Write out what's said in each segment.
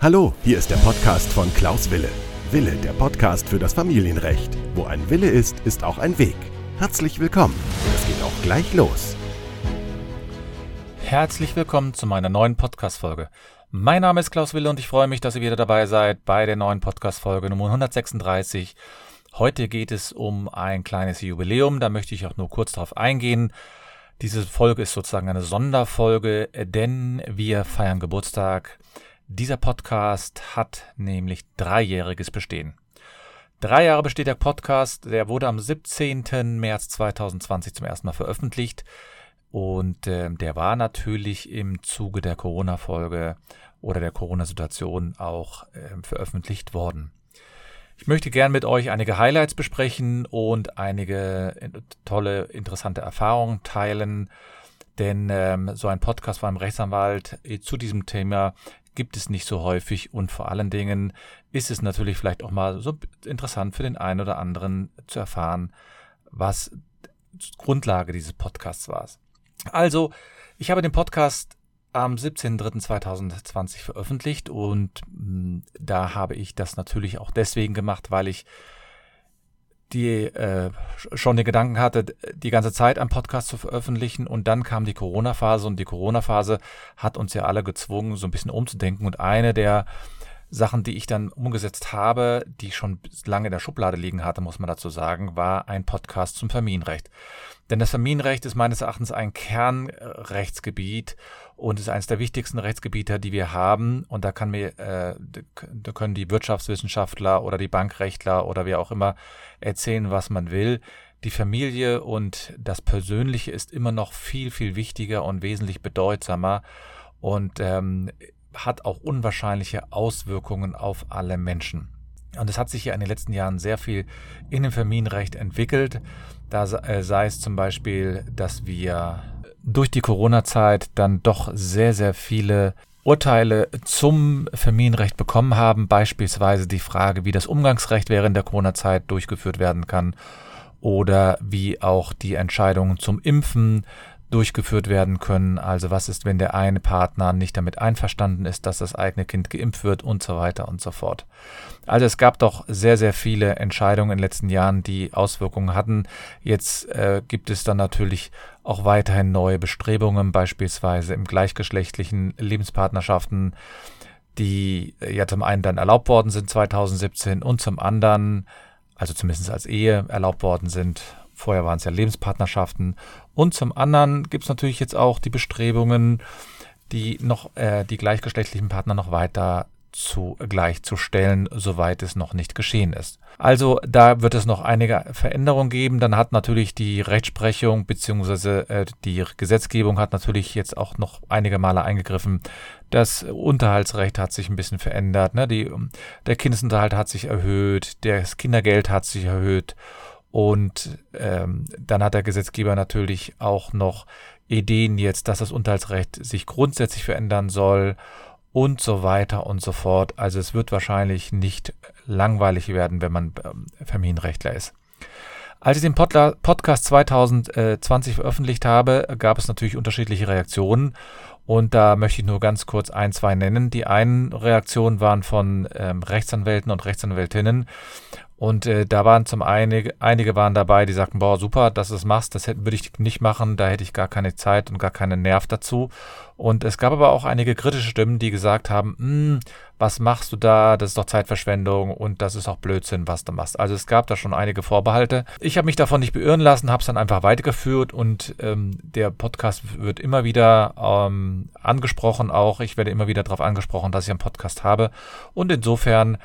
Hallo, hier ist der Podcast von Klaus Wille. Wille, der Podcast für das Familienrecht. Wo ein Wille ist, ist auch ein Weg. Herzlich willkommen. Es geht auch gleich los. Herzlich willkommen zu meiner neuen Podcast-Folge. Mein Name ist Klaus Wille und ich freue mich, dass ihr wieder dabei seid bei der neuen Podcast-Folge Nummer 136. Heute geht es um ein kleines Jubiläum, da möchte ich auch nur kurz darauf eingehen. Diese Folge ist sozusagen eine Sonderfolge, denn wir feiern Geburtstag. Dieser Podcast hat nämlich dreijähriges Bestehen. Drei Jahre besteht der Podcast, der wurde am 17. März 2020 zum ersten Mal veröffentlicht und äh, der war natürlich im Zuge der Corona-Folge oder der Corona-Situation auch äh, veröffentlicht worden. Ich möchte gern mit euch einige Highlights besprechen und einige tolle, interessante Erfahrungen teilen, denn ähm, so ein Podcast von einem Rechtsanwalt äh, zu diesem Thema gibt es nicht so häufig und vor allen Dingen ist es natürlich vielleicht auch mal so interessant für den einen oder anderen zu erfahren, was Grundlage dieses Podcasts war. Also, ich habe den Podcast am 17.03.2020 veröffentlicht und hm, da habe ich das natürlich auch deswegen gemacht, weil ich die äh, schon den Gedanken hatte, die ganze Zeit einen Podcast zu veröffentlichen und dann kam die Corona-Phase und die Corona-Phase hat uns ja alle gezwungen, so ein bisschen umzudenken und eine der Sachen, die ich dann umgesetzt habe, die schon lange in der Schublade liegen hatte, muss man dazu sagen, war ein Podcast zum Familienrecht. Denn das Familienrecht ist meines Erachtens ein Kernrechtsgebiet und ist eines der wichtigsten Rechtsgebiete, die wir haben. Und da kann mir, äh, da können die Wirtschaftswissenschaftler oder die Bankrechtler oder wer auch immer erzählen, was man will. Die Familie und das Persönliche ist immer noch viel, viel wichtiger und wesentlich bedeutsamer und ähm, hat auch unwahrscheinliche Auswirkungen auf alle Menschen. Und es hat sich ja in den letzten Jahren sehr viel in dem Familienrecht entwickelt. Da äh, sei es zum Beispiel, dass wir durch die Corona-Zeit dann doch sehr, sehr viele Urteile zum Familienrecht bekommen haben, beispielsweise die Frage, wie das Umgangsrecht während der Corona-Zeit durchgeführt werden kann oder wie auch die Entscheidungen zum Impfen durchgeführt werden können. Also was ist, wenn der eine Partner nicht damit einverstanden ist, dass das eigene Kind geimpft wird und so weiter und so fort. Also es gab doch sehr, sehr viele Entscheidungen in den letzten Jahren, die Auswirkungen hatten. Jetzt äh, gibt es dann natürlich auch weiterhin neue Bestrebungen, beispielsweise im gleichgeschlechtlichen Lebenspartnerschaften, die äh, ja zum einen dann erlaubt worden sind 2017 und zum anderen, also zumindest als Ehe erlaubt worden sind Vorher waren es ja Lebenspartnerschaften. Und zum anderen gibt es natürlich jetzt auch die Bestrebungen, die noch äh, die gleichgeschlechtlichen Partner noch weiter zu gleichzustellen, soweit es noch nicht geschehen ist. Also da wird es noch einige Veränderungen geben. Dann hat natürlich die Rechtsprechung bzw. Äh, die Gesetzgebung hat natürlich jetzt auch noch einige Male eingegriffen. Das Unterhaltsrecht hat sich ein bisschen verändert. Ne? Die, der Kindesunterhalt hat sich erhöht, das Kindergeld hat sich erhöht und ähm, dann hat der Gesetzgeber natürlich auch noch Ideen jetzt, dass das Unterhaltsrecht sich grundsätzlich verändern soll und so weiter und so fort. Also es wird wahrscheinlich nicht langweilig werden, wenn man ähm, Familienrechtler ist. Als ich den Podcast 2020 veröffentlicht habe, gab es natürlich unterschiedliche Reaktionen. Und da möchte ich nur ganz kurz ein, zwei nennen. Die einen Reaktionen waren von ähm, Rechtsanwälten und Rechtsanwältinnen und äh, da waren zum einen, einige waren dabei, die sagten, boah, super, dass du es machst, das würde ich nicht machen, da hätte ich gar keine Zeit und gar keinen Nerv dazu. Und es gab aber auch einige kritische Stimmen, die gesagt haben, hm, was machst du da, das ist doch Zeitverschwendung und das ist auch Blödsinn, was du machst. Also es gab da schon einige Vorbehalte. Ich habe mich davon nicht beirren lassen, habe es dann einfach weitergeführt und ähm, der Podcast wird immer wieder ähm, angesprochen auch. Ich werde immer wieder darauf angesprochen, dass ich einen Podcast habe. Und insofern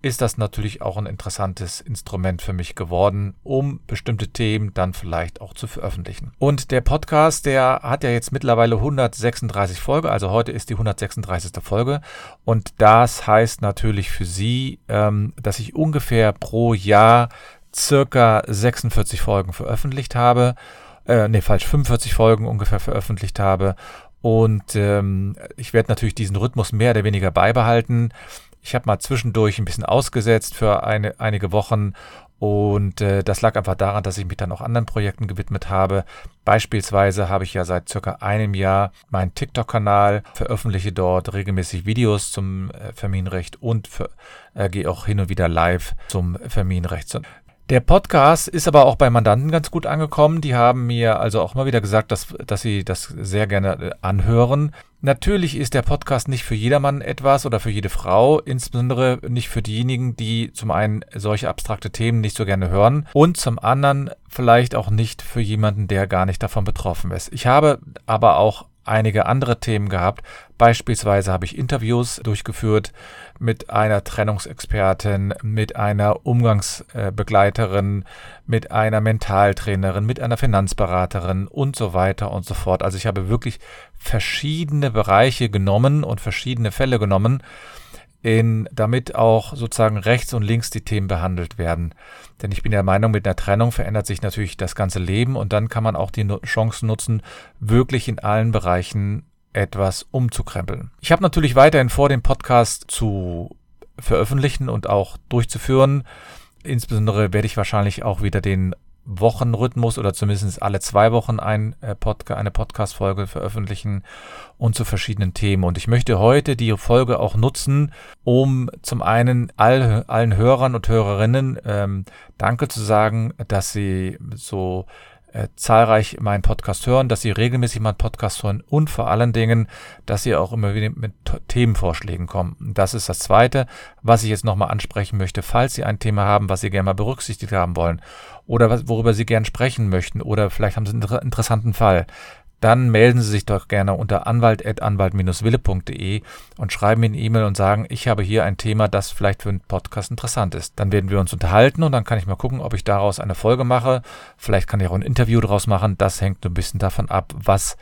ist das natürlich auch ein interessantes Instrument für mich geworden, um bestimmte Themen dann vielleicht auch zu veröffentlichen. Und der Podcast, der hat ja jetzt mittlerweile 136 Folge, also heute ist die 136. Folge. Und das heißt natürlich für Sie, ähm, dass ich ungefähr pro Jahr circa 46 Folgen veröffentlicht habe. Äh, nee, falsch, 45 Folgen ungefähr veröffentlicht habe. Und ähm, ich werde natürlich diesen Rhythmus mehr oder weniger beibehalten. Ich habe mal zwischendurch ein bisschen ausgesetzt für eine, einige Wochen Und äh, das lag einfach daran, dass ich mich dann auch anderen Projekten gewidmet habe. Beispielsweise habe ich ja seit circa einem Jahr meinen TikTok-Kanal, veröffentliche dort regelmäßig Videos zum äh, Familienrecht und für, äh, gehe auch hin und wieder live zum Familienrecht. Der Podcast ist aber auch bei Mandanten ganz gut angekommen. Die haben mir also auch mal wieder gesagt, dass, dass sie das sehr gerne äh, anhören. Natürlich ist der Podcast nicht für jedermann etwas oder für jede Frau, insbesondere nicht für diejenigen, die zum einen solche abstrakte Themen nicht so gerne hören und zum anderen vielleicht auch nicht für jemanden, der gar nicht davon betroffen ist. Ich habe aber auch einige andere Themen gehabt. Beispielsweise habe ich Interviews durchgeführt mit einer Trennungsexpertin, mit einer Umgangsbegleiterin, mit einer Mentaltrainerin, mit einer Finanzberaterin und so weiter und so fort. Also ich habe wirklich verschiedene Bereiche genommen und verschiedene Fälle genommen in, damit auch sozusagen rechts und links die Themen behandelt werden. Denn ich bin der Meinung, mit einer Trennung verändert sich natürlich das ganze Leben und dann kann man auch die Chancen nutzen, wirklich in allen Bereichen etwas umzukrempeln. Ich habe natürlich weiterhin vor, den Podcast zu veröffentlichen und auch durchzuführen. Insbesondere werde ich wahrscheinlich auch wieder den Wochenrhythmus oder zumindest alle zwei Wochen ein äh, Podca eine Podcast-Folge veröffentlichen und zu verschiedenen Themen. Und ich möchte heute die Folge auch nutzen, um zum einen all, allen Hörern und Hörerinnen ähm, Danke zu sagen, dass sie so äh, zahlreich meinen Podcast hören, dass sie regelmäßig meinen Podcast hören und vor allen Dingen, dass sie auch immer wieder mit Themenvorschlägen kommen. Das ist das Zweite, was ich jetzt nochmal ansprechen möchte. Falls Sie ein Thema haben, was Sie gerne mal berücksichtigt haben wollen oder worüber Sie gerne sprechen möchten oder vielleicht haben Sie einen interessanten Fall, dann melden Sie sich doch gerne unter anwalt.anwalt-wille.de und schreiben mir eine E-Mail und sagen, ich habe hier ein Thema, das vielleicht für einen Podcast interessant ist. Dann werden wir uns unterhalten und dann kann ich mal gucken, ob ich daraus eine Folge mache. Vielleicht kann ich auch ein Interview daraus machen. Das hängt ein bisschen davon ab, was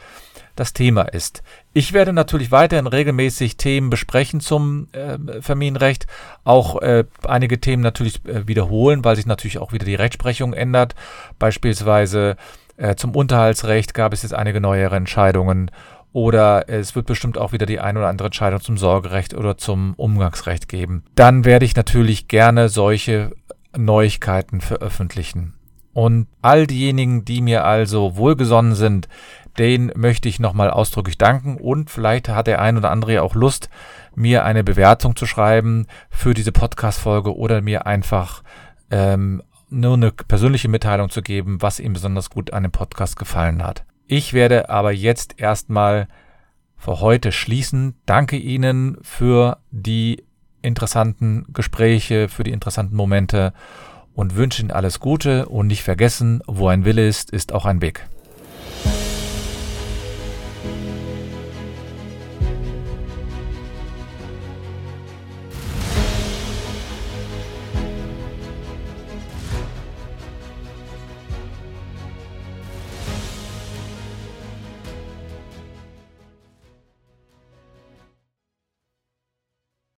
das Thema ist. Ich werde natürlich weiterhin regelmäßig Themen besprechen zum äh, Familienrecht, auch äh, einige Themen natürlich äh, wiederholen, weil sich natürlich auch wieder die Rechtsprechung ändert. Beispielsweise äh, zum Unterhaltsrecht gab es jetzt einige neuere Entscheidungen oder es wird bestimmt auch wieder die ein oder andere Entscheidung zum Sorgerecht oder zum Umgangsrecht geben. Dann werde ich natürlich gerne solche Neuigkeiten veröffentlichen. Und all diejenigen, die mir also wohlgesonnen sind, denen möchte ich nochmal ausdrücklich danken und vielleicht hat der ein oder andere ja auch Lust, mir eine Bewertung zu schreiben für diese Podcast-Folge oder mir einfach ähm, nur eine persönliche Mitteilung zu geben, was ihm besonders gut an dem Podcast gefallen hat. Ich werde aber jetzt erstmal für heute schließen. Danke Ihnen für die interessanten Gespräche, für die interessanten Momente und wünsche Ihnen alles Gute und nicht vergessen, wo ein Wille ist, ist auch ein Weg.